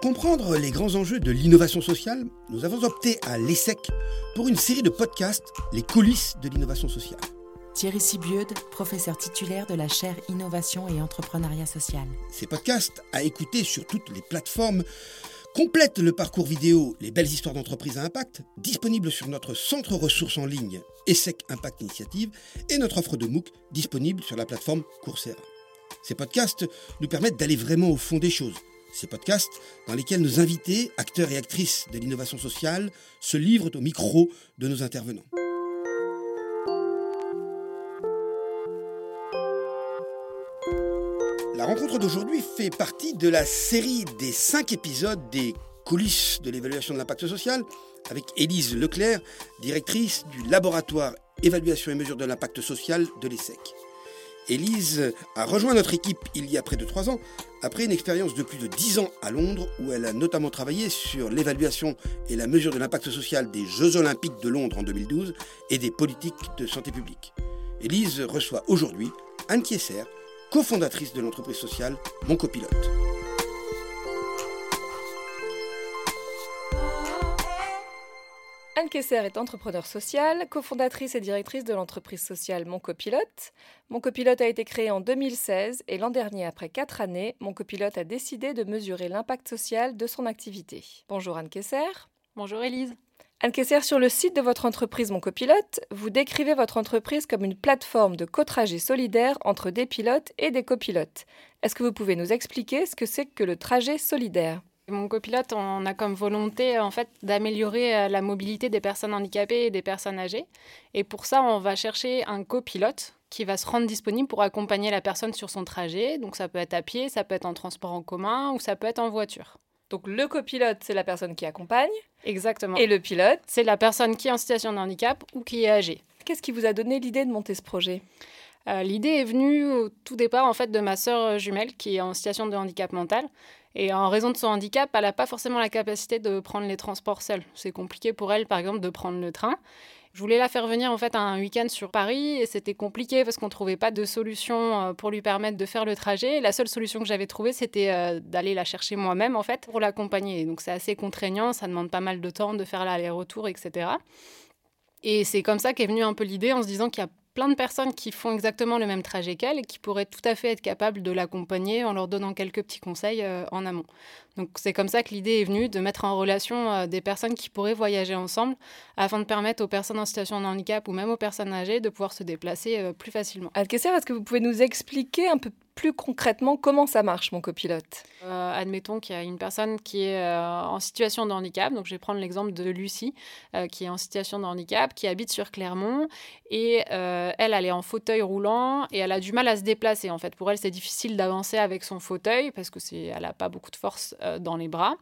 Pour comprendre les grands enjeux de l'innovation sociale, nous avons opté à l'ESSEC pour une série de podcasts, Les coulisses de l'innovation sociale. Thierry Sibieude, professeur titulaire de la chaire Innovation et Entrepreneuriat Social. Ces podcasts, à écouter sur toutes les plateformes, complètent le parcours vidéo Les belles histoires d'entreprise à impact, disponible sur notre centre ressources en ligne ESSEC Impact Initiative et notre offre de MOOC disponible sur la plateforme Coursera. Ces podcasts nous permettent d'aller vraiment au fond des choses. Ces podcasts dans lesquels nos invités, acteurs et actrices de l'innovation sociale, se livrent au micro de nos intervenants. La rencontre d'aujourd'hui fait partie de la série des cinq épisodes des coulisses de l'évaluation de l'impact social avec Élise Leclerc, directrice du laboratoire évaluation et mesure de l'impact social de l'ESSEC. Élise a rejoint notre équipe il y a près de trois ans, après une expérience de plus de dix ans à Londres, où elle a notamment travaillé sur l'évaluation et la mesure de l'impact social des Jeux olympiques de Londres en 2012 et des politiques de santé publique. Élise reçoit aujourd'hui Anne Kiesser, cofondatrice de l'entreprise sociale Mon Copilote. Anne Kesser est entrepreneur sociale, cofondatrice et directrice de l'entreprise sociale Mon Copilote. Mon Copilote a été créé en 2016 et l'an dernier, après quatre années, Mon Copilote a décidé de mesurer l'impact social de son activité. Bonjour Anne Kesser. Bonjour Elise. Anne Kesser, sur le site de votre entreprise Mon Copilote, vous décrivez votre entreprise comme une plateforme de co-trajet solidaire entre des pilotes et des copilotes. Est-ce que vous pouvez nous expliquer ce que c'est que le trajet solidaire? Mon copilote, on a comme volonté en fait d'améliorer euh, la mobilité des personnes handicapées et des personnes âgées. Et pour ça, on va chercher un copilote qui va se rendre disponible pour accompagner la personne sur son trajet. Donc ça peut être à pied, ça peut être en transport en commun ou ça peut être en voiture. Donc le copilote, c'est la personne qui accompagne. Exactement. Et le pilote, c'est la personne qui est en situation de handicap ou qui est âgée. Qu'est-ce qui vous a donné l'idée de monter ce projet? Euh, L'idée est venue au tout départ en fait de ma sœur jumelle qui est en situation de handicap mental et en raison de son handicap, elle n'a pas forcément la capacité de prendre les transports seule. C'est compliqué pour elle, par exemple, de prendre le train. Je voulais la faire venir en fait un week-end sur Paris et c'était compliqué parce qu'on ne trouvait pas de solution euh, pour lui permettre de faire le trajet. La seule solution que j'avais trouvée, c'était euh, d'aller la chercher moi-même en fait pour l'accompagner. Donc c'est assez contraignant, ça demande pas mal de temps de faire l'aller-retour, etc. Et c'est comme ça qu'est venue un peu l'idée en se disant qu'il y a plein de personnes qui font exactement le même trajet qu'elle et qui pourraient tout à fait être capables de l'accompagner en leur donnant quelques petits conseils euh, en amont. Donc c'est comme ça que l'idée est venue de mettre en relation euh, des personnes qui pourraient voyager ensemble afin de permettre aux personnes en situation de handicap ou même aux personnes âgées de pouvoir se déplacer euh, plus facilement. Alkesser, est-ce que vous pouvez nous expliquer un peu plus concrètement comment ça marche, mon copilote? Euh, Admettons qu'il y a une personne qui est en situation de handicap. Donc, je vais prendre l'exemple de Lucie, qui est en situation de handicap, qui habite sur Clermont. Et elle, elle est en fauteuil roulant et elle a du mal à se déplacer. En fait, pour elle, c'est difficile d'avancer avec son fauteuil parce que c'est, elle n'a pas beaucoup de force dans les bras.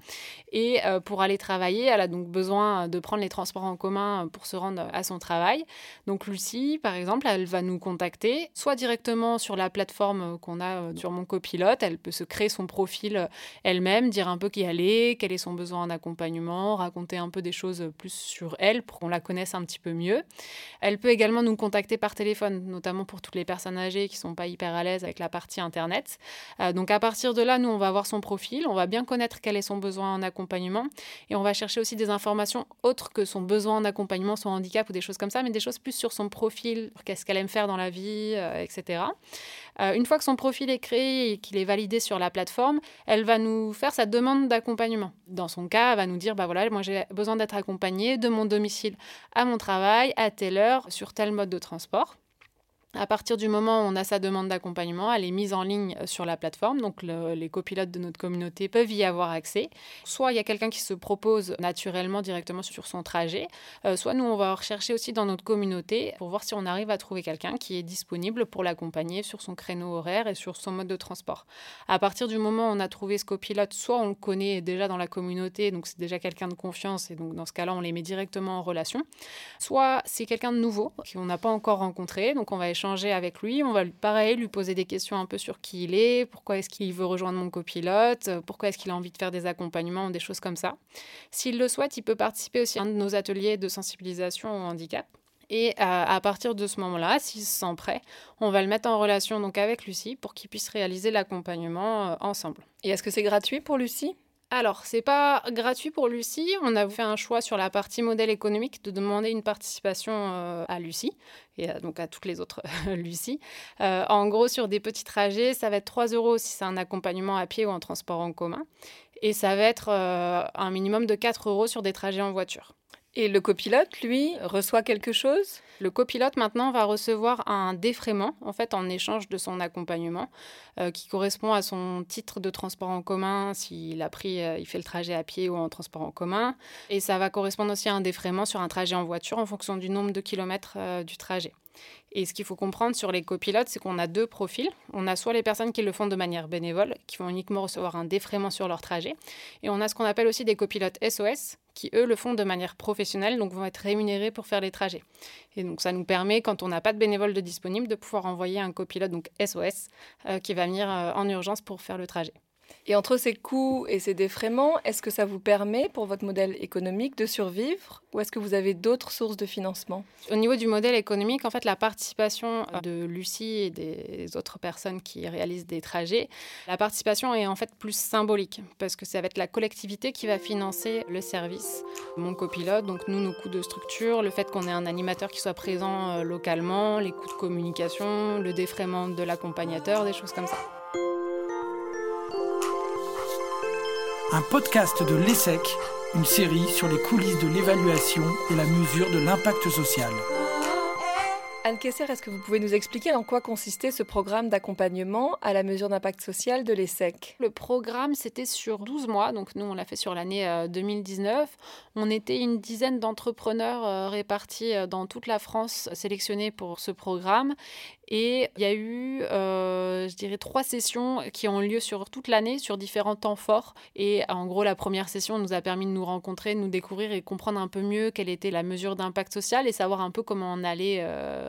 Et euh, pour aller travailler, elle a donc besoin de prendre les transports en commun pour se rendre à son travail. Donc Lucie, par exemple, elle va nous contacter, soit directement sur la plateforme qu'on a euh, sur mon copilote, elle peut se créer son profil elle-même, dire un peu qui elle est, quel est son besoin en accompagnement, raconter un peu des choses plus sur elle pour qu'on la connaisse un petit peu mieux. Elle peut également nous contacter par téléphone, notamment pour toutes les personnes âgées qui sont pas hyper à l'aise avec la partie internet. donc à partir de là, nous on va voir son profil, on va bien connaître quel est son besoin en accompagnement. Et on va chercher aussi des informations autres que son besoin en accompagnement, son handicap ou des choses comme ça, mais des choses plus sur son profil, qu'est-ce qu'elle aime faire dans la vie, euh, etc. Euh, une fois que son profil est créé et qu'il est validé sur la plateforme, elle va nous faire sa demande d'accompagnement. Dans son cas, elle va nous dire, bah voilà, moi j'ai besoin d'être accompagnée de mon domicile à mon travail, à telle heure, sur tel mode de transport. À partir du moment où on a sa demande d'accompagnement, elle est mise en ligne euh, sur la plateforme, donc les copilotes de notre communauté peuvent y avoir accès. Soit il y a quelqu'un qui se propose naturellement directement sur son trajet, euh, soit nous on va rechercher aussi dans notre communauté pour voir si on arrive à trouver quelqu'un qui est disponible pour l'accompagner sur son créneau horaire et sur son mode de transport. À partir du moment où on a trouvé ce copilote, soit on le connaît déjà dans la communauté, donc c'est déjà quelqu'un de confiance et donc dans ce cas-là on les met directement en relation, soit c'est quelqu'un de nouveau qu'on n'a pas encore rencontré, donc on va avec lui. On va, pareil, lui poser des questions un peu sur qui il est, pourquoi est-ce qu'il veut rejoindre mon copilote, euh, pourquoi est-ce qu'il a envie de faire des accompagnements, des choses comme ça. S'il le souhaite, il peut participer aussi à un de nos ateliers de sensibilisation au handicap. Et euh, à, partir de ce moment-là, s'il se sent prêt, on va le mettre en relation donc avec Lucie pour qu'il puisse réaliser l'accompagnement euh, ensemble. Et est-ce que c'est gratuit pour Lucie? Alors, c'est pas gratuit pour Lucie. On a fait un choix sur la partie modèle économique de demander une participation euh, à Lucie et donc à toutes les autres Lucie. Euh, en gros, sur des petits trajets, ça va être 3 euros si c'est un accompagnement à pied ou en transport en commun. Et ça va être euh, un minimum de 4 euros sur des trajets en voiture. Et le copilote, lui, reçoit quelque chose? Le copilote, maintenant, va recevoir un défraiement, en fait, en échange de son accompagnement, euh, qui correspond à son titre de transport en commun, s'il a pris, euh, il fait le trajet à pied ou en transport en commun. Et ça va correspondre aussi à un défraiement sur un trajet en voiture en fonction du nombre de kilomètres euh, du trajet. Et ce qu'il faut comprendre sur les copilotes, c'est qu'on a deux profils. On a soit les personnes qui le font de manière bénévole, qui vont uniquement recevoir un défraiement sur leur trajet, et on a ce qu'on appelle aussi des copilotes SOS, qui eux le font de manière professionnelle, donc vont être rémunérés pour faire les trajets. Et donc ça nous permet, quand on n'a pas de bénévole de disponible, de pouvoir envoyer un copilote, donc SOS, euh, qui va venir euh, en urgence pour faire le trajet. Et entre ces coûts et ces défraiements, est-ce que ça vous permet, pour votre modèle économique, de survivre ou est-ce que vous avez d'autres sources de financement? Au niveau du modèle économique, en fait, la participation de Lucie et des autres personnes qui réalisent des trajets, la participation est en fait plus symbolique parce que ça va être la collectivité qui va financer le service. Mon copilote, donc nous, nos coûts de structure, le fait qu'on ait un animateur qui soit présent euh, localement, les coûts de communication, le défraiement de l'accompagnateur, des choses comme ça. Un podcast de l'ESSEC, une série sur les coulisses de l'évaluation et la mesure de l'impact social. Anne Kesser, est-ce que vous pouvez nous expliquer en quoi consistait ce programme d'accompagnement à la mesure d'impact social de l'ESSEC Le programme, c'était sur 12 mois, donc nous, on l'a fait sur l'année 2019. Euh, on était une dizaine d'entrepreneurs euh, répartis euh, dans toute la France sélectionnés pour ce programme. Et il y a eu, je dirais, trois sessions qui ont lieu sur toute l'année, sur différents temps forts. Et en gros, la première session nous a permis de nous rencontrer, de nous découvrir et comprendre un peu mieux quelle était la mesure d'impact social et savoir un peu comment on allait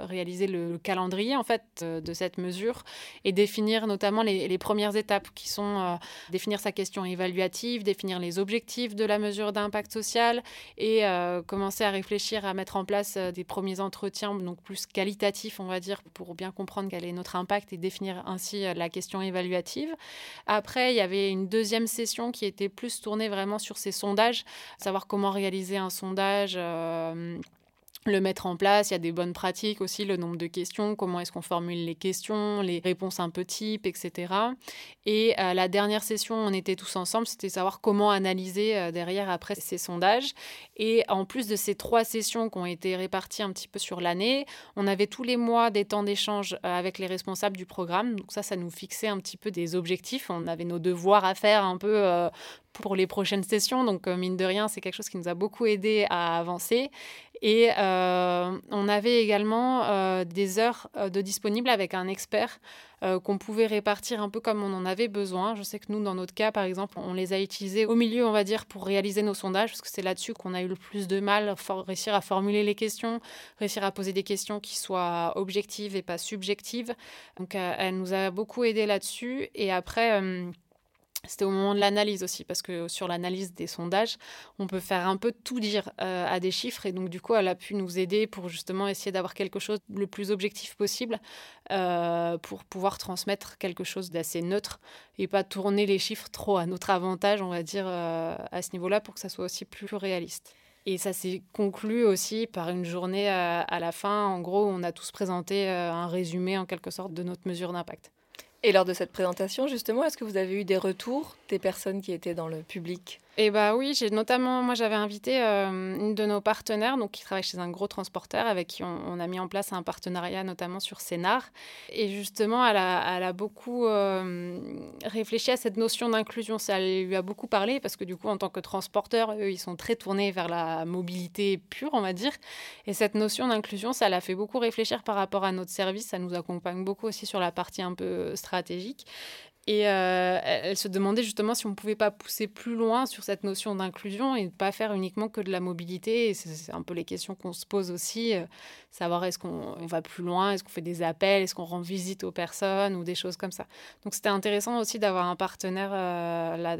réaliser le, calendrier en fait euh, de cette mesure et définir notamment les, premières étapes qui sont euh, définir sa question évaluative, définir les objectifs de la mesure d'impact social et euh, commencer à réfléchir à mettre en place des premiers entretiens donc plus qualitatifs on va dire pour bien comprendre quel est notre impact et définir ainsi la question évaluative. Après il y avait une deuxième session qui était plus tournée vraiment sur ces sondages, savoir comment réaliser un sondage le mettre en place. Il y a des bonnes pratiques aussi, le nombre de questions, comment est-ce qu'on formule les questions, les réponses un peu types, etc. Et euh, la dernière session, on était tous ensemble, c'était savoir comment analyser euh, derrière après ces sondages. Et en plus de ces trois sessions qui ont été réparties un petit peu sur l'année, on avait tous les mois des temps d'échange euh, avec les responsables du programme. Donc ça, ça nous fixait un petit peu des objectifs. On avait nos devoirs à faire un peu pour les prochaines sessions. Donc, mine de rien, c'est quelque chose qui nous a beaucoup aidé à avancer. Et euh, on avait également euh, des heures euh, de disponibles avec un expert qu'on pouvait répartir un peu comme on en avait besoin. Je sais que nous, dans notre cas, par exemple, on les a utilisés au milieu, on va dire, pour réaliser nos sondages, parce que c'est là-dessus qu'on a eu le plus de mal, réussir à formuler les questions, réussir à poser des questions qui soient objectives et pas subjectives. Donc, elle nous a beaucoup aidé là-dessus. Et après c'était au moment de l'analyse aussi, parce que sur l'analyse des sondages, on peut faire un peu tout dire euh, à des chiffres, et donc du coup, elle a pu nous aider pour justement essayer d'avoir quelque chose le plus objectif possible, euh, pour pouvoir transmettre quelque chose d'assez neutre, et pas tourner les chiffres trop à notre avantage, on va dire, euh, à ce niveau-là, pour que ça soit aussi plus réaliste. Et ça s'est conclu aussi par une journée à la fin. En gros, on a tous présenté un résumé en quelque sorte de notre mesure d'impact. Et lors de cette présentation, justement, est-ce que vous avez eu des retours des personnes qui étaient dans le public? Eh bah oui, j'ai notamment, moi j'avais invité euh, une de nos partenaires, donc qui travaille chez un gros transporteur, avec qui on, a mis en place un partenariat notamment sur Scénar. Et justement, elle a, beaucoup euh, réfléchi à cette notion d'inclusion. Ça lui a beaucoup parlé parce que du coup, en tant que transporteur, eux, ils sont très tournés vers la mobilité pure, on va dire. Et cette notion d'inclusion, ça l'a fait beaucoup réfléchir par rapport à notre service. Ça nous accompagne beaucoup aussi sur la partie un peu stratégique. Et euh, elle se demandait justement si on ne pouvait pas pousser plus loin sur cette notion d'inclusion et ne pas faire uniquement que de la mobilité. C'est un peu les questions qu'on se pose aussi, euh, savoir est-ce qu'on va plus loin, est-ce qu'on fait des appels, est-ce qu'on rend visite aux personnes ou des choses comme ça. Donc c'était intéressant aussi d'avoir un partenaire euh,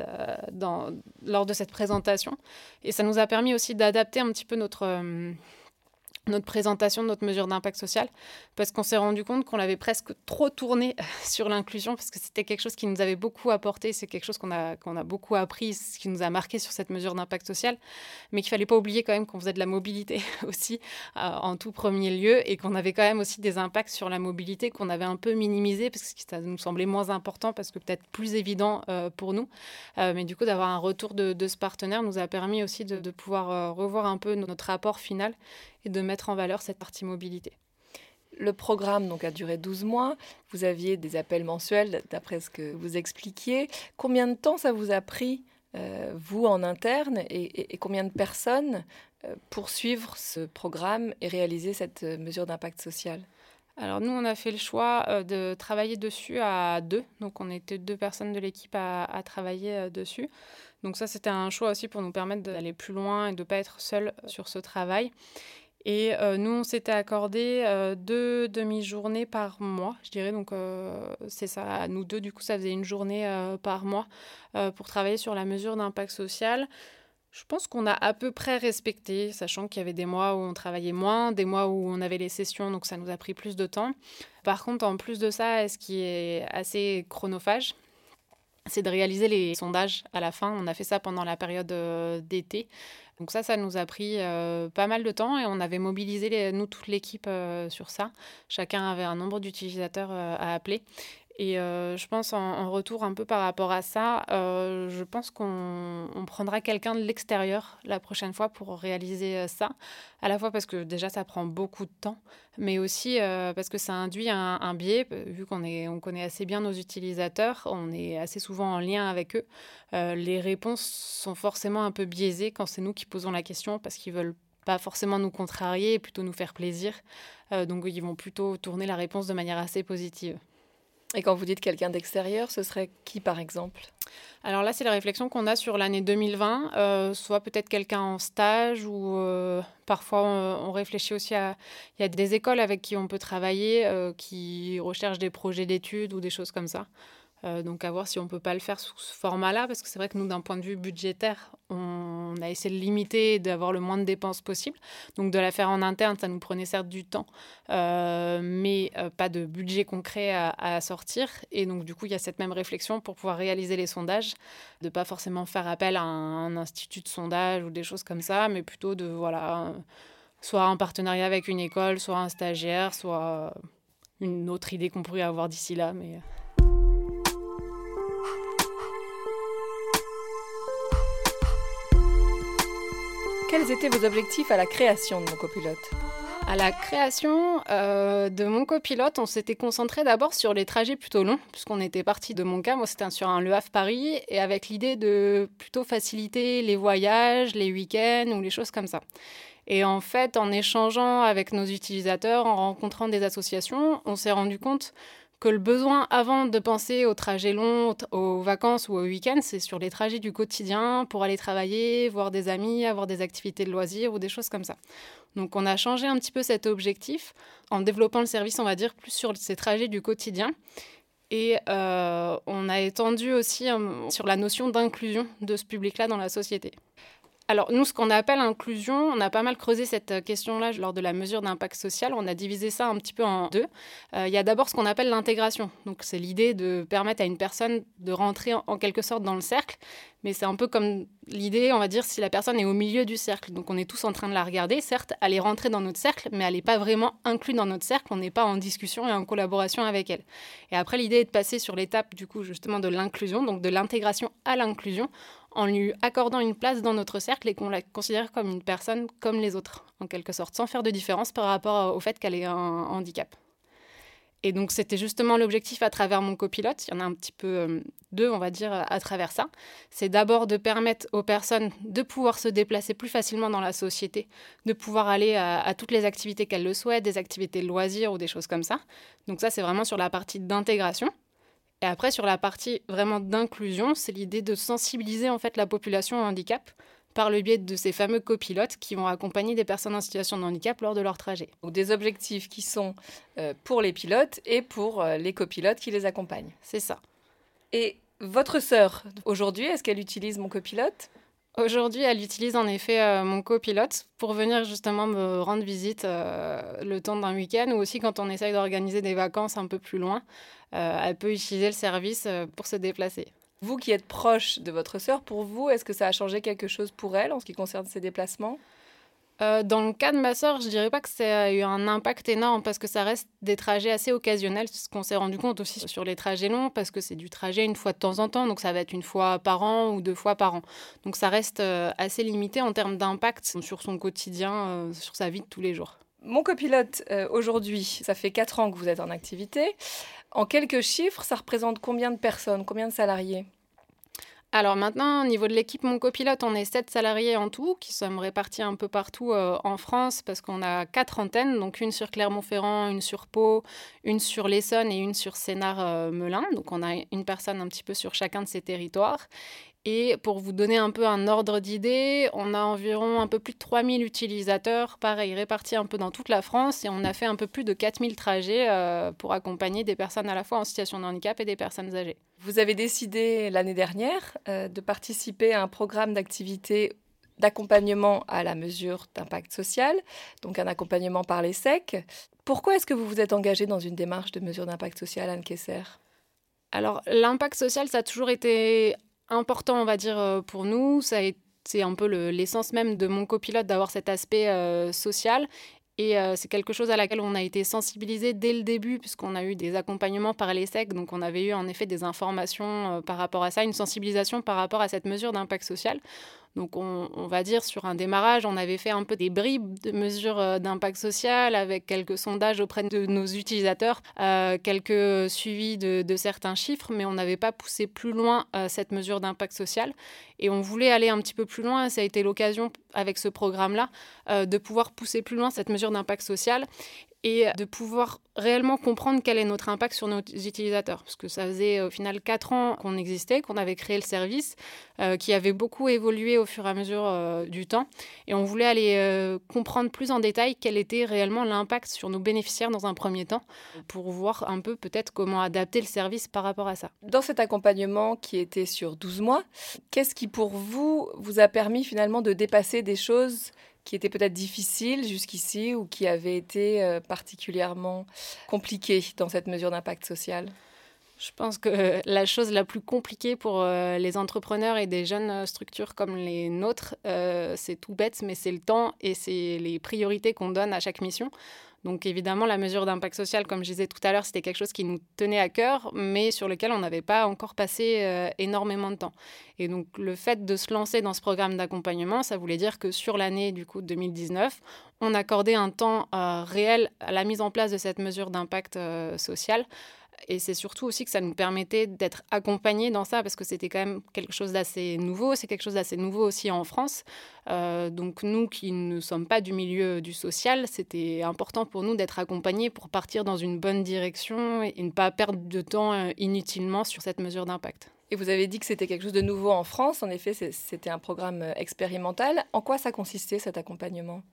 lors de cette présentation. Et ça nous a permis aussi d'adapter un petit peu notre notre présentation de notre mesure d'impact social, parce qu'on s'est rendu compte qu'on l'avait presque trop tourné sur l'inclusion, parce que c'était quelque chose qui nous avait beaucoup apporté, c'est quelque chose qu'on a, qu'on a beaucoup appris, ce qui nous a marqué sur cette mesure d'impact social, mais qu'il fallait pas oublier quand même qu'on faisait de la mobilité aussi euh, en tout premier lieu, et qu'on avait quand même aussi des impacts sur la mobilité qu'on avait un peu minimisé, parce que ça nous semblait moins important, parce que peut-être plus évident euh, pour nous. Euh, mais du coup, d'avoir un retour de, ce partenaire nous a permis aussi de, de pouvoir revoir un peu notre rapport final et de mettre en valeur cette partie mobilité. Le programme donc, a duré 12 mois. Vous aviez des appels mensuels, d'après ce que vous expliquiez. Combien de temps ça vous a pris, euh, vous, en interne, et, combien de personnes euh, pour suivre ce programme et réaliser cette euh, mesure d'impact social? Alors nous, on a fait le choix de travailler dessus à deux. Donc on était deux personnes de l'équipe à, à, travailler dessus. Donc ça, c'était un choix aussi pour nous permettre d'aller plus loin et de ne pas être seul sur ce travail. Et euh, nous, on s'était accordé euh, deux demi-journées par mois, je dirais. Donc, euh, c'est ça. Nous deux, du coup, ça faisait une journée par mois pour travailler sur la mesure d'impact social. Je pense qu'on a à peu près respecté, sachant qu'il y avait des mois où on travaillait moins, des mois où on avait les sessions, donc ça nous a pris plus de temps. Par contre, en plus de ça, ce qui est assez chronophage, c'est de réaliser les sondages à la fin. On a fait ça pendant la période d'été. Donc ça, ça nous a pris euh, pas mal de temps et on avait mobilisé, nous, toute l'équipe euh, sur ça. Chacun avait un nombre d'utilisateurs euh, à appeler. Et euh, je pense en, retour un peu par rapport à ça, euh, je pense qu'on prendra quelqu'un de l'extérieur la prochaine fois pour réaliser euh, ça. À la fois parce que déjà ça prend beaucoup de temps, mais aussi parce que ça induit un, biais, vu qu'on on connaît assez bien nos utilisateurs, on est assez souvent en lien avec eux. les réponses sont forcément un peu biaisées quand c'est nous qui posons la question parce qu'ils veulent pas forcément nous contrarier, plutôt nous faire plaisir. donc ils vont plutôt tourner la réponse de manière assez positive. Et quand vous dites quelqu'un d'extérieur, ce serait qui par exemple? Alors là, c'est la réflexion qu'on a sur l'année 2020, euh, soit peut-être quelqu'un en stage ou euh, parfois on, réfléchit aussi à... Il y a des écoles avec qui on peut travailler euh, qui recherchent des projets d'études ou des choses comme ça. Euh, donc à voir si on peut pas le faire sous ce format-là, parce que c'est vrai que nous, d'un point de vue budgétaire, on a essayé de limiter et d'avoir le moins de dépenses possible. Donc de la faire en interne, ça nous prenait certes du temps, euh, mais euh, pas de budget concret à, sortir. Et donc du coup, il y a cette même réflexion pour pouvoir réaliser les sondages, de pas forcément faire appel à un, institut de sondage ou des choses comme ça, mais plutôt de voilà, soit un partenariat avec une école, soit un stagiaire, soit une autre idée qu'on pourrait avoir d'ici là, mais Quels étaient vos objectifs à la création de mon copilote? À la création euh, de mon copilote, on s'était concentré d'abord sur les trajets plutôt longs, puisqu'on était parti de mon cas, moi c'était sur un Le Havre Paris, et avec l'idée de plutôt faciliter les voyages, les week-ends ou les choses comme ça. Et en fait, en échangeant avec nos utilisateurs, en rencontrant des associations, on s'est rendu compte que le besoin avant de penser aux trajets longs, aux vacances ou aux week-ends, c'est sur les trajets du quotidien pour aller travailler, voir des amis, avoir des activités de loisirs ou des choses comme ça. Donc on a changé un petit peu cet objectif en développant le service, on va dire, plus sur ces trajets du quotidien. Et euh, on a étendu aussi euh, sur la notion d'inclusion de ce public-là dans la société. Alors, nous, ce qu'on appelle inclusion, on a pas mal creusé cette question-là lors de la mesure d'impact social. On a divisé ça un petit peu en deux. Euh, il y a d'abord ce qu'on appelle l'intégration. Donc, c'est l'idée de permettre à une personne de rentrer en, quelque sorte dans le cercle. Mais c'est un peu comme l'idée, on va dire, si la personne est au milieu du cercle. Donc, on est tous en train de la regarder. Certes, elle est rentrée dans notre cercle, mais elle n'est pas vraiment inclue dans notre cercle. On n'est pas en discussion et en collaboration avec elle. Et après, l'idée est de passer sur l'étape, du coup, justement, de l'inclusion, donc de l'intégration à l'inclusion en lui accordant une place dans notre cercle et qu'on la considère comme une personne comme les autres, en quelque sorte, sans faire de différence par rapport au fait qu'elle ait un handicap. Et donc c'était justement l'objectif à travers mon copilote, il y en a un petit peu euh, deux, on va dire, à travers ça. C'est d'abord de permettre aux personnes de pouvoir se déplacer plus facilement dans la société, de pouvoir aller à, à toutes les activités qu'elles le souhaitent, des activités loisirs ou des choses comme ça. Donc ça c'est vraiment sur la partie d'intégration. Et après, sur la partie vraiment d'inclusion, c'est l'idée de sensibiliser en fait la population au handicap par le biais de ces fameux copilotes qui vont accompagner des personnes en situation de handicap lors de leur trajet. Donc des objectifs qui sont euh, pour les pilotes et pour euh, les copilotes qui les accompagnent. C'est ça. Et votre sœur, aujourd'hui, est-ce qu'elle utilise mon copilote? Aujourd'hui, elle utilise en effet euh, mon copilote pour venir justement me rendre visite euh, le temps d'un week-end ou aussi quand on essaye d'organiser des vacances un peu plus loin. Euh, elle peut utiliser le service pour se déplacer. Vous qui êtes proche de votre sœur, pour vous, est-ce que ça a changé quelque chose pour elle en ce qui concerne ses déplacements? Euh, dans le cas de ma sœur, je dirais pas que ça a eu un impact énorme parce que ça reste des trajets assez occasionnels, ce qu'on s'est rendu compte aussi sur les trajets longs parce que c'est du trajet une fois de temps en temps, donc ça va être une fois par an ou deux fois par an. Donc ça reste euh, assez limité en termes d'impact sur son quotidien, euh, sur sa vie de tous les jours. Mon copilote, aujourd'hui, ça fait quatre ans que vous êtes en activité. En quelques chiffres, ça représente combien de personnes, combien de salariés? Alors maintenant, au niveau de l'équipe Mon Copilote, on est sept salariés en tout, qui sommes répartis un peu partout euh, en France, parce qu'on a quatre antennes, donc une sur Clermont-Ferrand, une sur Pau, une sur l'Essonne et une sur Sénart-Melun. donc on a une personne un petit peu sur chacun de ces territoires. Et pour vous donner un peu un ordre d'idée, on a environ un peu plus de 3000 utilisateurs, pareil, répartis un peu dans toute la France, et on a fait un peu plus de 4000 trajets euh, pour accompagner des personnes à la fois en situation de handicap et des personnes âgées. Vous avez décidé l'année dernière euh, de participer à un programme d'activité d'accompagnement à la mesure d'impact social, donc un accompagnement par les SEC. Pourquoi est-ce que vous vous êtes engagé dans une démarche de mesure d'impact social, Anne Kesser alors, l'impact social, ça a toujours été important, on va dire, euh, pour nous. Ça c'est un peu l'essence même de mon copilote d'avoir cet aspect euh, social. Et euh, c'est quelque chose à laquelle on a été sensibilisé dès le début, puisqu'on a eu des accompagnements par l'ESSEC. Donc, on avait eu en effet des informations par rapport à ça, une sensibilisation par rapport à cette mesure d'impact social. Donc on, va dire sur un démarrage, on avait fait un peu des bribes de mesures euh, d'impact social avec quelques sondages auprès de nos utilisateurs, euh, quelques suivis de, certains chiffres, mais on n'avait pas poussé plus loin euh, cette mesure d'impact social. Et on voulait aller un petit peu plus loin, ça a été l'occasion avec ce programme-là de pouvoir pousser plus loin cette mesure d'impact social et de pouvoir réellement comprendre quel est notre impact sur nos utilisateurs. Parce que ça faisait au final quatre ans qu'on existait, qu'on avait créé le service, euh, qui avait beaucoup évolué au fur et à mesure euh, du temps. Et on voulait aller euh, comprendre plus en détail quel était réellement l'impact sur nos bénéficiaires dans un premier temps, pour voir un peu peut-être comment adapter le service par rapport à ça. Dans cet accompagnement qui était sur 12 mois, qu'est-ce qui pour vous vous a permis finalement de dépasser des choses qui étaient peut-être difficiles jusqu'ici ou qui avaient été euh, particulièrement compliquées dans cette mesure d'impact social? Je pense que la chose la plus compliquée pour euh, les entrepreneurs et des jeunes euh, structures comme les nôtres, c'est tout bête, mais c'est le temps et c'est les priorités qu'on donne à chaque mission. Donc évidemment, la mesure d'impact social, comme je disais tout à l'heure, c'était quelque chose qui nous tenait à cœur, mais sur lequel on n'avait pas encore passé euh, énormément de temps. Et donc le fait de se lancer dans ce programme d'accompagnement, ça voulait dire que sur l'année du coup 2019, on accordait un temps euh, réel à la mise en place de cette mesure d'impact euh, social et c'est surtout aussi que ça nous permettait d'être accompagnés dans ça, parce que c'était quand même quelque chose d'assez nouveau. C'est quelque chose d'assez nouveau aussi en France. Euh, donc nous qui ne sommes pas du milieu du social, c'était important pour nous d'être accompagnés pour partir dans une bonne direction et ne pas perdre de temps euh, inutilement sur cette mesure d'impact. Et vous avez dit que c'était quelque chose de nouveau en France. En effet, c'était un programme euh, expérimental. En quoi ça consistait cet accompagnement?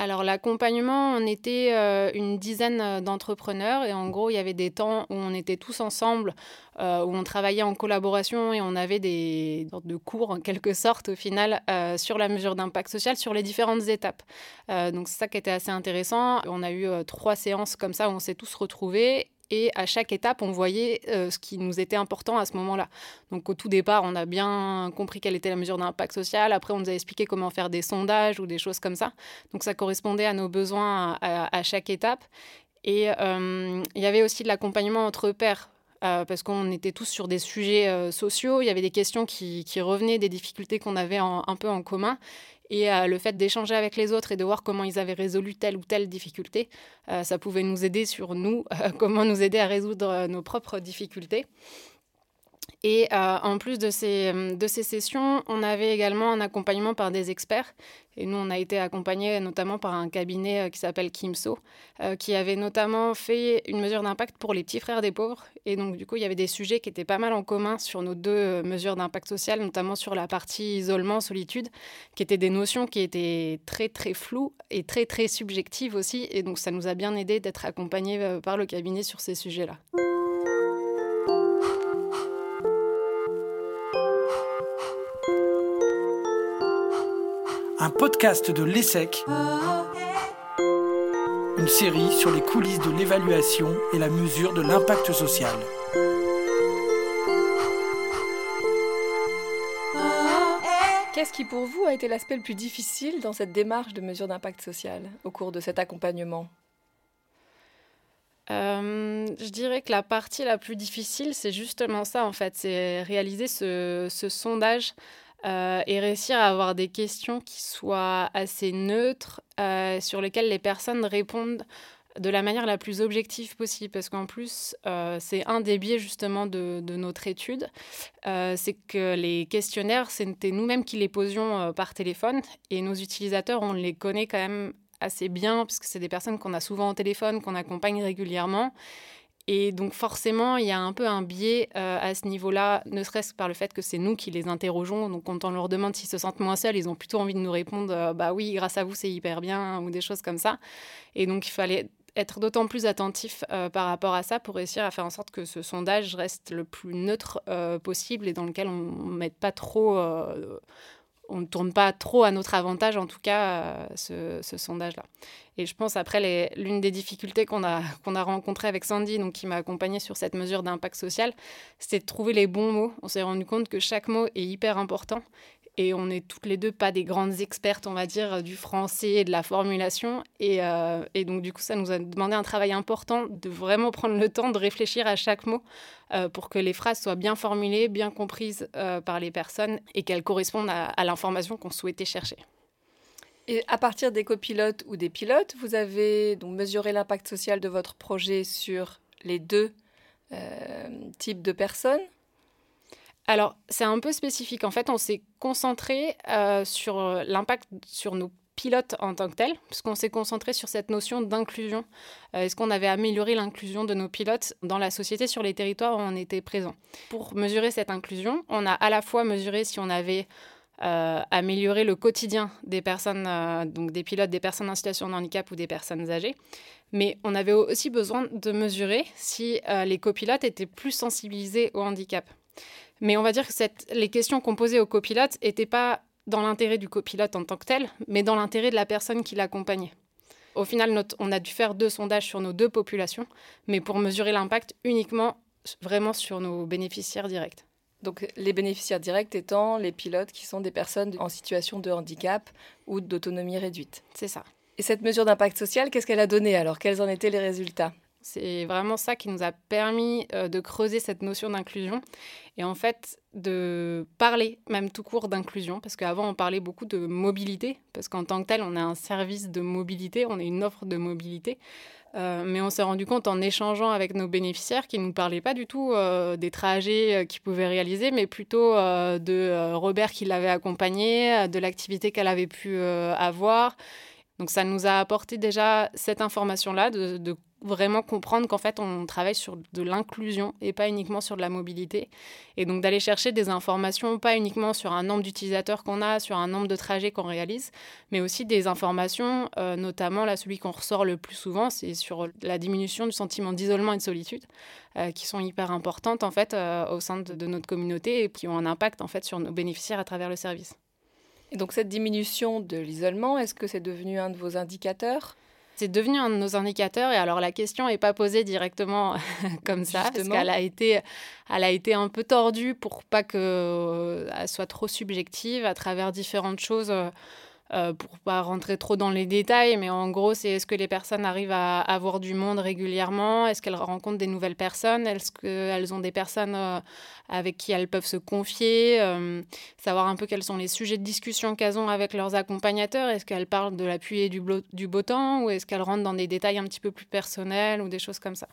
Alors l'accompagnement, on était euh, une dizaine euh, d'entrepreneurs et en gros, il y avait des temps où on était tous ensemble, euh, où on travaillait en collaboration et on avait des de cours en quelque sorte au final sur la mesure d'impact social sur les différentes étapes. donc c'est ça qui était assez intéressant. On a eu trois séances comme ça où on s'est tous retrouvés et à chaque étape, on voyait euh, ce qui nous était important à ce moment-là. Donc au tout départ, on a bien compris quelle était la mesure d'impact social. Après, on nous a expliqué comment faire des sondages ou des choses comme ça. Donc ça correspondait à nos besoins à, chaque étape. Et euh, il y avait aussi de l'accompagnement entre pairs. Euh, parce qu'on était tous sur des sujets sociaux, il y avait des questions qui, revenaient, des difficultés qu'on avait un peu en commun. Et euh, le fait d'échanger avec les autres et de voir comment ils avaient résolu telle ou telle difficulté, euh, ça pouvait nous aider sur nous, comment nous aider à résoudre nos propres difficultés. Et euh, en plus de ces, de ces sessions, on avait également un accompagnement par des experts. Et nous, on a été accompagnés notamment par un cabinet euh, qui s'appelle Kimso, euh, qui avait notamment fait une mesure d'impact pour les petits frères des pauvres. Et donc, du coup, il y avait des sujets qui étaient pas mal en commun sur nos deux mesures d'impact social, notamment sur la partie isolement, solitude, qui étaient des notions qui étaient très, très floues et très, très subjectives aussi. Et donc, ça nous a bien aidé d'être accompagnés par le cabinet sur ces sujets-là. Un podcast de l'ESSEC, une série sur les coulisses de l'évaluation et la mesure de l'impact social. Qu'est-ce qui pour vous a été l'aspect le plus difficile dans cette démarche de mesure d'impact social au cours de cet accompagnement? Euh, je dirais que la partie la plus difficile, c'est justement ça, en fait, c'est réaliser ce, sondage euh, et réussir à avoir des questions qui soient assez neutres, euh, sur lesquelles les personnes répondent de la manière la plus objective possible, parce qu'en plus, c'est un des biais justement de, de notre étude, c'est que les questionnaires, c'était nous-mêmes qui les posions par téléphone, et nos utilisateurs, on les connaît quand même assez bien, puisque c'est des personnes qu'on a souvent au téléphone, qu'on accompagne régulièrement. Et donc forcément, il y a un peu un biais euh, à ce niveau-là, ne serait-ce que par le fait que c'est nous qui les interrogeons. Donc quand on leur demande s'ils se sentent moins seuls, ils ont plutôt envie de nous répondre euh, bah oui, grâce à vous, c'est hyper bien ou des choses comme ça. Et donc il fallait être d'autant plus attentif euh, par rapport à ça pour réussir à faire en sorte que ce sondage reste le plus neutre possible et dans lequel on ne mette pas trop on ne tourne pas trop à notre avantage, en tout cas, euh, ce, sondage-là. Et je pense, après, l'une des difficultés qu'on a, a rencontrées avec Sandy, donc, qui m'a accompagnée sur cette mesure d'impact social, c'était de trouver les bons mots. On s'est rendu compte que chaque mot est hyper important et on n'est toutes les deux pas des grandes expertes, on va dire, du français et de la formulation. Et, euh, et, donc, du coup, ça nous a demandé un travail important de vraiment prendre le temps de réfléchir à chaque mot euh, pour que les phrases soient bien formulées, bien comprises euh, par les personnes et qu'elles correspondent à, à l'information qu'on souhaitait chercher. Et à partir des copilotes ou des pilotes, vous avez donc mesuré l'impact social de votre projet sur les deux types de personnes? Alors, c'est un peu spécifique. En fait, on s'est concentré euh, sur euh, l'impact sur nos pilotes en tant que tels, puisqu'on s'est concentré sur cette notion d'inclusion. Euh, est-ce qu'on avait amélioré l'inclusion de nos pilotes dans la société sur les territoires où on était présent Pour mesurer cette inclusion, on a à la fois mesuré si on avait amélioré le quotidien des personnes, donc des pilotes, des personnes en situation de handicap ou des personnes âgées, mais on avait aussi besoin de mesurer si les copilotes étaient plus sensibilisés au handicap. Mais on va dire que les questions qu'on posait au copilote n'étaient pas dans l'intérêt du copilote en tant que tel, mais dans l'intérêt de la personne qui l'accompagnait. Au final, on a dû faire deux sondages sur nos deux populations, mais pour mesurer l'impact uniquement vraiment sur nos bénéficiaires directs. Donc les bénéficiaires directs étant les pilotes qui sont des personnes en situation de handicap ou d'autonomie réduite. C'est ça. Et cette mesure d'impact social, qu'est-ce qu'elle a donné alors? Quels en étaient les résultats? C'est vraiment ça qui nous a permis euh, de creuser cette notion d'inclusion et en fait de parler même tout court d'inclusion parce qu'avant on parlait beaucoup de mobilité parce qu'en tant que tel on a un service de mobilité, on est une offre de mobilité. Euh, mais on s'est rendu compte en échangeant avec nos bénéficiaires qu'ils ne nous parlaient pas du tout euh, des trajets qu'ils pouvaient réaliser, mais plutôt de Robert qui l'avait accompagné, de l'activité qu'elle avait pu avoir. Donc ça nous a apporté déjà cette information-là de vraiment comprendre qu'en fait, on travaille sur de l'inclusion et pas uniquement sur de la mobilité. Et donc d'aller chercher des informations, pas uniquement sur un nombre d'utilisateurs qu'on a, sur un nombre de trajets qu'on réalise, mais aussi des informations, euh, notamment là, celui qu'on ressort le plus souvent, c'est sur la diminution du sentiment d'isolement et de solitude, euh, qui sont hyper importantes en fait euh, au sein de, de, notre communauté et qui ont un impact en fait sur nos bénéficiaires à travers le service. Et donc cette diminution de l'isolement, est-ce que c'est devenu un de vos indicateurs? C'est devenu un de nos indicateurs. Et alors, la question n'est pas posée directement comme ça, parce qu'elle a, été, elle a été un peu tordue pour pas qu'elle euh, soit trop subjective à travers différentes choses. Euh, pour pas rentrer trop dans les détails, mais en gros, c'est est-ce que les personnes arrivent à avoir du monde régulièrement? Est-ce qu'elles rencontrent des nouvelles personnes? Est-ce qu'elles ont des personnes euh, avec qui elles peuvent se confier euh, Savoir un peu quels sont les sujets de discussion qu'elles ont avec leurs accompagnateurs? Est-ce qu'elles parlent de la pluie et du beau temps? Ou est-ce qu'elles rentrent dans des détails un petit peu plus personnels ou des choses comme ça?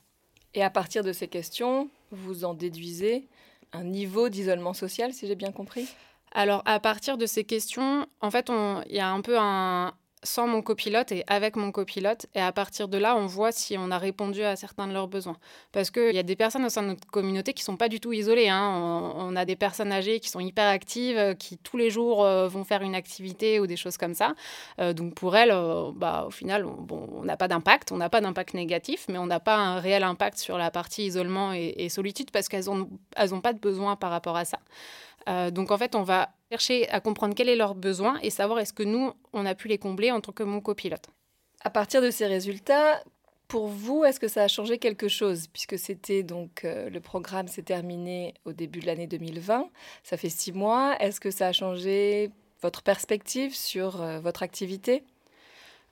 Et à partir de ces questions, vous en déduisez un niveau d'isolement social, si j'ai bien compris? Alors, à partir de ces questions, en fait, il y a un peu un, sans mon copilote et avec mon copilote. Et à partir de là, on voit si on a répondu à certains de leurs besoins. Parce qu'il y a des personnes au sein de notre communauté qui ne sont pas du tout isolées. Hein. On, a des personnes âgées qui sont hyper actives, euh, qui tous les jours euh, vont faire une activité ou des choses comme ça. Euh, donc pour elles, bah, au final, on n'a pas d'impact. On n'a pas d'impact négatif, mais on n'a pas un réel impact sur la partie isolement et, solitude parce qu'elles n'ont elles ont pas de besoin par rapport à ça. Donc en fait, on va chercher à comprendre quel est leur besoin et savoir est-ce que nous, on a pu les combler en tant que mon copilote. À partir de ces résultats, pour vous, est-ce que ça a changé quelque chose? Puisque c'était donc euh, le programme s'est terminé au début de l'année 2020, ça fait six mois. Est-ce que ça a changé votre perspective sur euh, votre activité?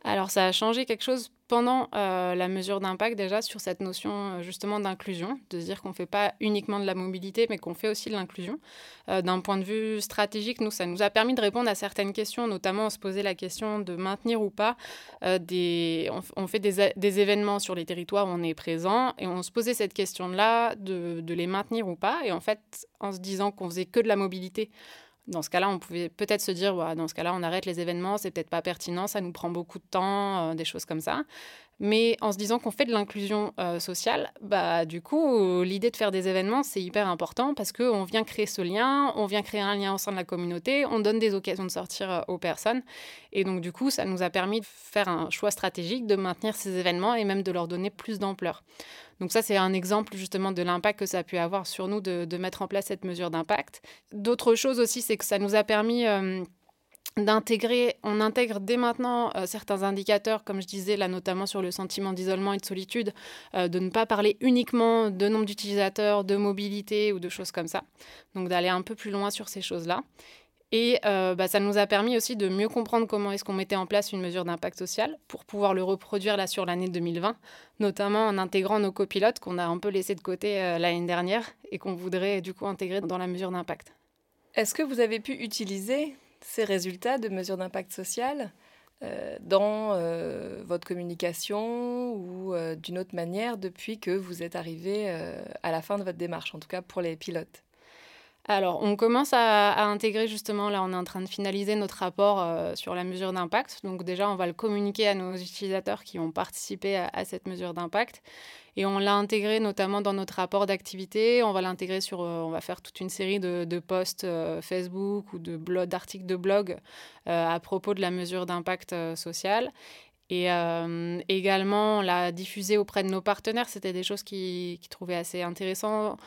Alors ça a changé quelque chose pendant euh, la mesure d'impact déjà sur cette notion euh, justement d'inclusion, de se dire qu'on ne fait pas uniquement de la mobilité, mais qu'on fait aussi de l'inclusion. Euh, d'un point de vue stratégique, nous, ça nous a permis de répondre à certaines questions, notamment se poser la question de maintenir ou pas des... On, fait des, des, événements sur les territoires où on est présent, et on se posait cette question-là de, de les maintenir ou pas. Et en fait, en se disant qu'on faisait que de la mobilité, dans ce cas-là, on pouvait peut-être se dire, dans ce cas-là, on arrête les événements, c'est peut-être pas pertinent, ça nous prend beaucoup de temps, euh, des choses comme ça. Mais en se disant qu'on fait de l'inclusion euh, sociale, bah, du coup, l'idée de faire des événements, c'est hyper important parce qu'on vient créer ce lien, on vient créer un lien au sein de la communauté, on donne des occasions de sortir euh, aux personnes. Et donc, du coup, ça nous a permis de faire un choix stratégique, de maintenir ces événements et même de leur donner plus d'ampleur. Donc ça, c'est un exemple justement de l'impact que ça a pu avoir sur nous de, mettre en place cette mesure d'impact. D'autres choses aussi, c'est que ça nous a permis... Euh, d'intégrer, on intègre dès maintenant euh, certains indicateurs, comme je disais là notamment sur le sentiment d'isolement et de solitude, euh, de ne pas parler uniquement de nombre d'utilisateurs, de mobilité ou de choses comme ça. Donc d'aller un peu plus loin sur ces choses-là. Et euh, bah, ça nous a permis aussi de mieux comprendre comment est-ce qu'on mettait en place une mesure d'impact social pour pouvoir le reproduire là sur l'année 2020, notamment en intégrant nos copilotes qu'on a un peu laissé de côté l'année dernière et qu'on voudrait du coup intégrer dans la mesure d'impact. Est-ce que vous avez pu utiliser ces résultats de mesures d'impact social euh, dans euh, votre communication ou euh, d'une autre manière depuis que vous êtes arrivé à la fin de votre démarche, en tout cas pour les pilotes? Alors, on commence à, intégrer justement, là on est en train de finaliser notre rapport sur la mesure d'impact. Donc déjà, on va le communiquer à nos utilisateurs qui ont participé à cette mesure d'impact. Et on l'a intégré notamment dans notre rapport d'activité. On va l'intégrer sur, euh, on va faire toute une série de, posts euh, Facebook ou d'articles de blog euh, à propos de la mesure d'impact social. Et également, on l'a diffusé auprès de nos partenaires. C'était des choses qu'ils qui trouvaient assez intéressantes.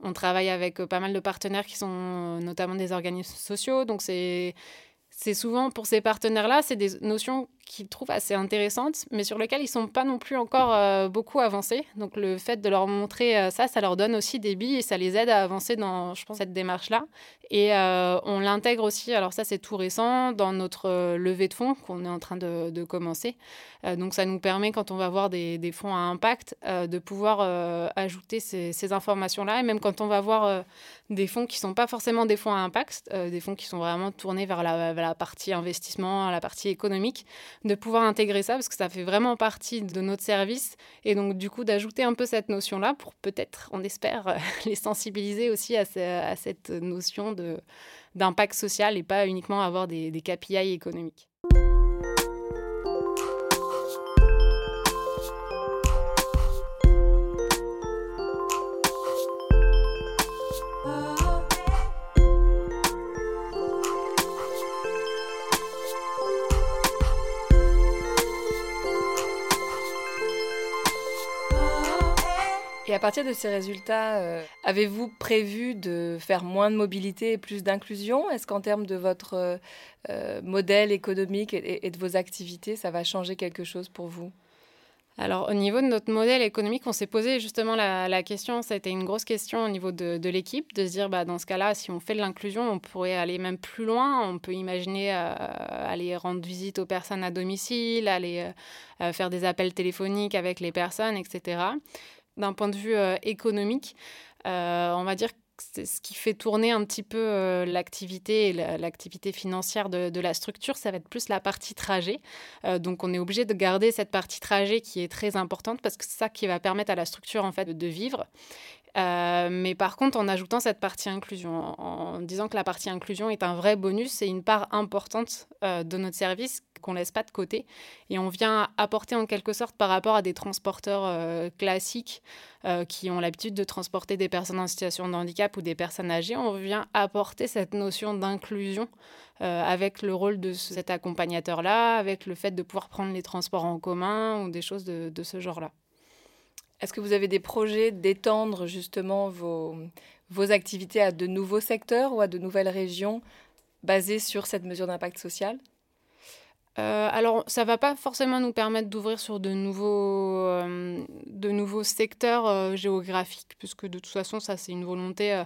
On travaille avec pas mal de partenaires qui sont notamment des organismes sociaux. Donc, c'est souvent pour ces partenaires-là, c'est des notions qu'ils trouvent assez intéressantes, mais sur lesquelles ils ne sont pas non plus encore euh, beaucoup avancés. Donc le fait de leur montrer euh, ça, ça leur donne aussi des billes et ça les aide à avancer dans, je pense, cette démarche-là. Et euh, on l'intègre aussi, alors ça c'est tout récent, dans notre levée de fonds qu'on est en train de, de commencer. donc ça nous permet, quand on va voir des, des fonds à impact, de pouvoir ajouter ces, ces informations-là. Et même quand on va voir des fonds qui ne sont pas forcément des fonds à impact, des fonds qui sont vraiment tournés vers la, vers la partie investissement, la partie économique, de pouvoir intégrer ça parce que ça fait vraiment partie de notre service et donc du coup d'ajouter un peu cette notion-là pour peut-être, on espère, les sensibiliser aussi à, cette notion d'impact social et pas uniquement avoir des, des KPI économiques. À partir de ces résultats, euh, avez-vous prévu de faire moins de mobilité et plus d'inclusion? Est-ce qu'en termes de votre euh, euh, modèle économique et, de vos activités, ça va changer quelque chose pour vous? Alors, au niveau de notre modèle économique, on s'est posé justement la, question, ça a été une grosse question au niveau de, l'équipe, de se dire, bah, dans ce cas-là, si on fait de l'inclusion, on pourrait aller même plus loin. On peut imaginer aller rendre visite aux personnes à domicile, aller faire des appels téléphoniques avec les personnes, etc d'un point de vue euh, économique, euh, on va dire que c'est ce qui fait tourner un petit peu euh, l'activité et l'activité financière de, la structure, ça va être plus la partie trajet. donc on est obligé de garder cette partie trajet qui est très importante parce que c'est ça qui va permettre à la structure en fait de vivre. mais par contre, en ajoutant cette partie inclusion, en, disant que la partie inclusion est un vrai bonus, c'est une part importante de notre service qu'on laisse pas de côté. Et on vient apporter en quelque sorte par rapport à des transporteurs euh, classiques euh, qui ont l'habitude de transporter des personnes en situation de handicap ou des personnes âgées, on vient apporter cette notion d'inclusion euh, avec le rôle de cet accompagnateur-là, avec le fait de pouvoir prendre les transports en commun ou des choses de, de ce genre-là. Est-ce que vous avez des projets d'étendre justement vos, vos activités à de nouveaux secteurs ou à de nouvelles régions basées sur cette mesure d'impact social? Euh, alors, ça va pas forcément nous permettre d'ouvrir sur de nouveaux, euh, de nouveaux secteurs euh, géographiques, puisque de toute façon, ça, c'est une volonté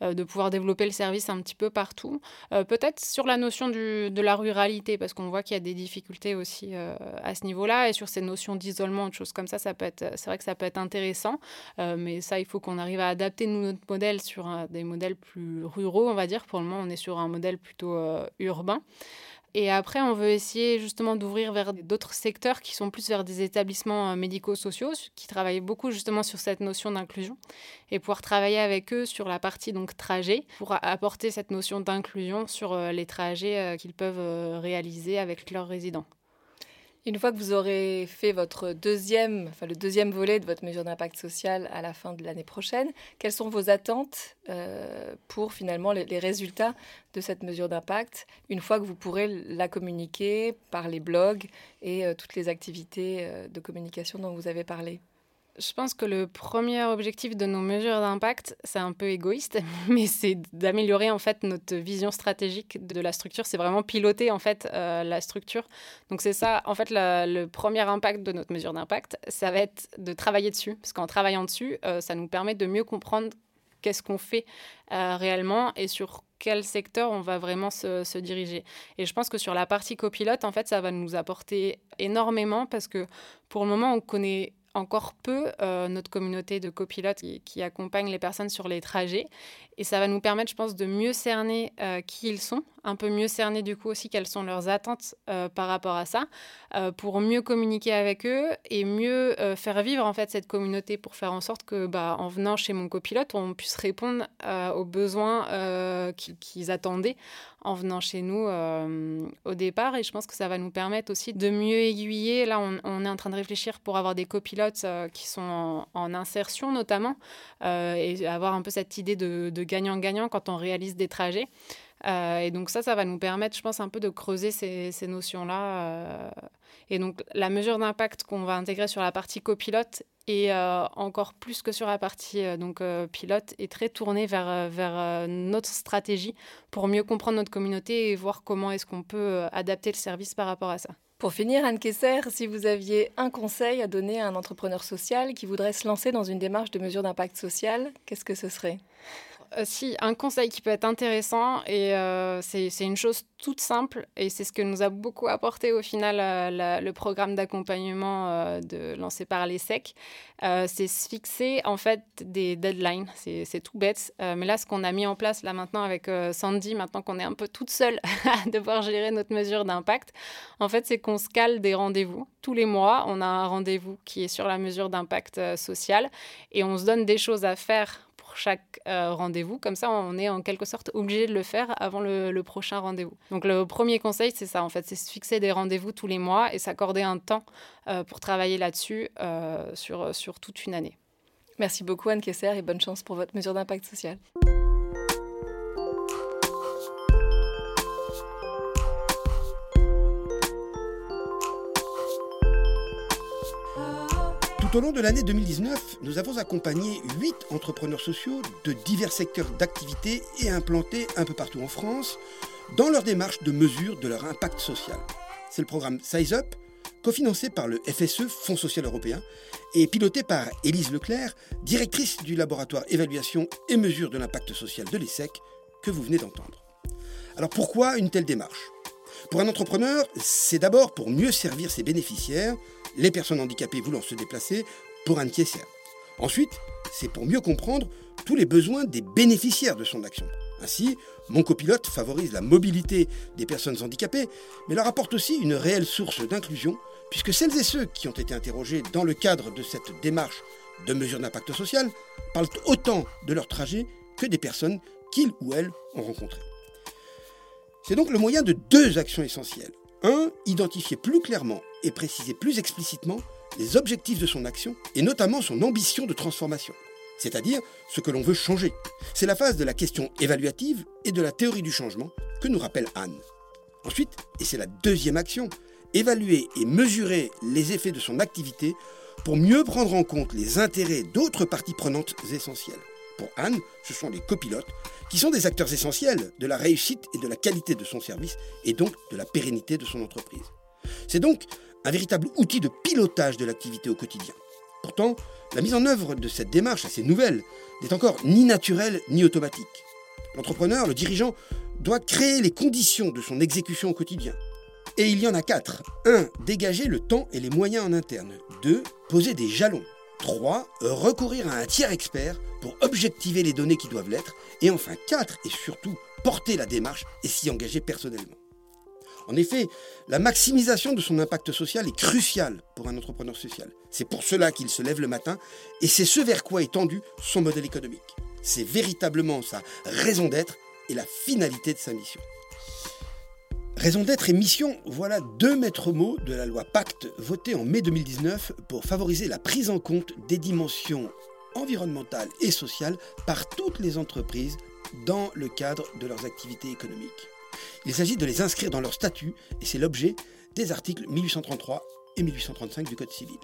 de pouvoir développer le service un petit peu partout. Peut-être sur la notion de la ruralité, parce qu'on voit qu'il y a des difficultés aussi à ce niveau-là, et sur ces notions d'isolement, de choses comme ça, ça c'est vrai que ça peut être intéressant, mais ça, il faut qu'on arrive à adapter notre modèle sur des modèles plus ruraux, on va dire. Pour le moment, on est sur un modèle plutôt urbain. Et après, on veut essayer justement d'ouvrir vers d'autres secteurs qui sont plus vers des établissements euh, médico-sociaux, qui travaillent beaucoup justement sur cette notion d'inclusion, et pouvoir travailler avec eux sur la partie donc trajet, pour apporter cette notion d'inclusion sur euh, les trajets euh, qu'ils peuvent réaliser avec leurs résidents. Une fois que vous aurez fait votre deuxième, enfin le deuxième volet de votre mesure d'impact social à la fin de l'année prochaine, quelles sont vos attentes euh, pour finalement les, résultats de cette mesure d'impact une fois que vous pourrez la communiquer par les blogs et euh, toutes les activités euh, de communication dont vous avez parlé? Je pense que le premier objectif de nos mesures d'impact, c'est un peu égoïste, mais c'est d'améliorer en fait notre vision stratégique de la structure. C'est vraiment piloter en fait euh, la structure. Donc c'est ça, en fait, le premier impact de notre mesure d'impact, ça va être de travailler dessus, parce qu'en travaillant dessus, euh, ça nous permet de mieux comprendre qu'est-ce qu'on fait euh, réellement et sur quel secteur on va vraiment se, se, diriger. Et je pense que sur la partie copilote, en fait, ça va nous apporter énormément parce que pour le moment, on connaît encore peu euh, notre communauté de copilotes qui, qui accompagnent les personnes sur les trajets. Et ça va nous permettre, je pense, de mieux cerner euh, qui ils sont, un peu mieux cerner du coup aussi quelles sont leurs attentes euh, par rapport à ça, pour mieux communiquer avec eux et mieux faire vivre en fait cette communauté pour faire en sorte que, bah, en venant chez mon copilote, on puisse répondre aux besoins qu'ils attendaient en venant chez nous au départ. Et je pense que ça va nous permettre aussi de mieux aiguiller. Là, on, est en train de réfléchir pour avoir des copilotes euh, qui sont en, insertion notamment, euh, et avoir un peu cette idée de gagnant-gagnant quand on réalise des trajets. Euh, et donc ça, ça va nous permettre, je pense, un peu de creuser ces, notions-là. Et donc la mesure d'impact qu'on va intégrer sur la partie copilote et encore plus que sur la partie donc pilote est très tournée vers, vers notre stratégie pour mieux comprendre notre communauté et voir comment est-ce qu'on peut adapter le service par rapport à ça. Pour finir, Anne Kesser, si vous aviez un conseil à donner à un entrepreneur social qui voudrait se lancer dans une démarche de mesure d'impact social, qu'est-ce que ce serait? euh, si, un conseil qui peut être intéressant, et euh, c'est une chose toute simple, et c'est ce que nous a beaucoup apporté au final euh, le programme d'accompagnement de, lancé par l'ESSEC, c'est se fixer en fait des deadlines. C'est tout bête, mais là, ce qu'on a mis en place là maintenant avec Sandy, maintenant qu'on est un peu toute seule à devoir gérer notre mesure d'impact, en fait, c'est qu'on se cale des rendez-vous. Tous les mois, on a un rendez-vous qui est sur la mesure d'impact social, et on se donne des choses à faire chaque euh, rendez-vous. Comme ça, on est en quelque sorte obligé de le faire avant le, prochain rendez-vous. Donc le premier conseil, c'est ça en fait, c'est se fixer des rendez-vous tous les mois et s'accorder un temps euh, pour travailler là-dessus euh, sur, sur toute une année. Merci beaucoup Anne Kesser et bonne chance pour votre mesure d'impact social. Tout au long de l'année 2019, nous avons accompagné 8 entrepreneurs sociaux de divers secteurs d'activité et implantés un peu partout en France dans leur démarche de mesure de leur impact social. C'est le programme Size Up, cofinancé par le FSE, Fonds social européen, et piloté par Élise Leclerc, directrice du laboratoire évaluation et mesure de l'impact social de l'ESSEC, que vous venez d'entendre. Alors pourquoi une telle démarche? Pour un entrepreneur, c'est d'abord pour mieux servir ses bénéficiaires les personnes handicapées voulant se déplacer pour un tiers. Ensuite, c'est pour mieux comprendre tous les besoins des bénéficiaires de son action. Ainsi, mon copilote favorise la mobilité des personnes handicapées, mais leur apporte aussi une réelle source d'inclusion, puisque celles et ceux qui ont été interrogés dans le cadre de cette démarche de mesure d'impact social parlent autant de leur trajet que des personnes qu'ils ou elles ont rencontrées. C'est donc le moyen de deux actions essentielles. 1. Identifier plus clairement et préciser plus explicitement les objectifs de son action et notamment son ambition de transformation, c'est-à-dire ce que l'on veut changer. C'est la phase de la question évaluative et de la théorie du changement que nous rappelle Anne. Ensuite, et c'est la deuxième action, évaluer et mesurer les effets de son activité pour mieux prendre en compte les intérêts d'autres parties prenantes essentielles. Pour Anne, ce sont les copilotes, qui sont des acteurs essentiels de la réussite et de la qualité de son service, et donc de la pérennité de son entreprise. C'est donc un véritable outil de pilotage de l'activité au quotidien. Pourtant, la mise en œuvre de cette démarche assez nouvelle n'est encore ni naturelle ni automatique. L'entrepreneur, le dirigeant, doit créer les conditions de son exécution au quotidien. Et il y en a quatre. 1. Dégager le temps et les moyens en interne. 2. Poser des jalons. 3. Recourir à un tiers expert pour objectiver les données qui doivent l'être. Et enfin 4. Et surtout, porter la démarche et s'y engager personnellement. En effet, la maximisation de son impact social est cruciale pour un entrepreneur social. C'est pour cela qu'il se lève le matin et c'est ce vers quoi est tendu son modèle économique. C'est véritablement sa raison d'être et la finalité de sa mission. Raison d'être et mission, voilà deux maîtres mots de la loi Pacte votée en mai 2019 pour favoriser la prise en compte des dimensions environnementales et sociales par toutes les entreprises dans le cadre de leurs activités économiques. Il s'agit de les inscrire dans leur statut et c'est l'objet des articles 1833 et 1835 du Code civil.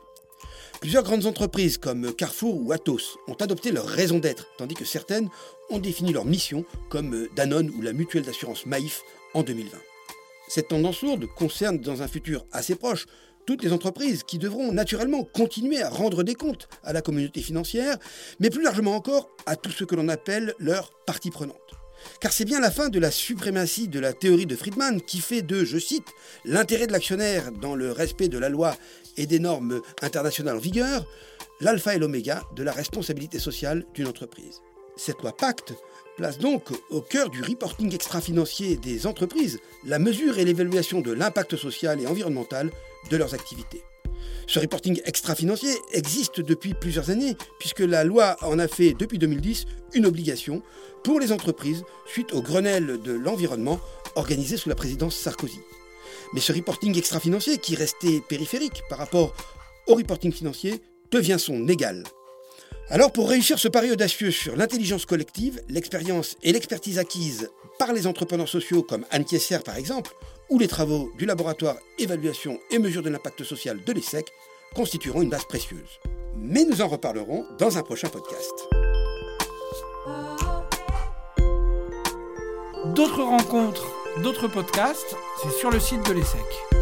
Plusieurs grandes entreprises comme Carrefour ou Atos ont adopté leur raison d'être, tandis que certaines ont défini leur mission, comme Danone ou la mutuelle d'assurance Maïf en 2020. Cette tendance lourde concerne dans un futur assez proche toutes les entreprises qui devront naturellement continuer à rendre des comptes à la communauté financière, mais plus largement encore à tout ce que l'on appelle leur partie prenante. Car c'est bien la fin de la suprématie de la théorie de Friedman qui fait de, je cite, l'intérêt de l'actionnaire dans le respect de la loi et des normes internationales en vigueur, l'alpha et l'oméga de la responsabilité sociale d'une entreprise. Cette loi Pacte place donc au cœur du reporting extra-financier des entreprises la mesure et l'évaluation de l'impact social et environnemental de leurs activités. Ce reporting extra-financier existe depuis plusieurs années, puisque la loi en a fait depuis 2010 une obligation pour les entreprises suite au Grenelle de l'environnement organisé sous la présidence Sarkozy. Mais ce reporting extra-financier, qui restait périphérique par rapport au reporting financier, devient son égal. Alors pour réussir ce pari audacieux sur l'intelligence collective, l'expérience et l'expertise acquises par les entrepreneurs sociaux comme Anne Kessier par exemple, ou les travaux du laboratoire évaluation et mesure de l'impact social de l'ESSEC constitueront une base précieuse. Mais nous en reparlerons dans un prochain podcast. D'autres rencontres, d'autres podcasts, c'est sur le site de l'ESSEC.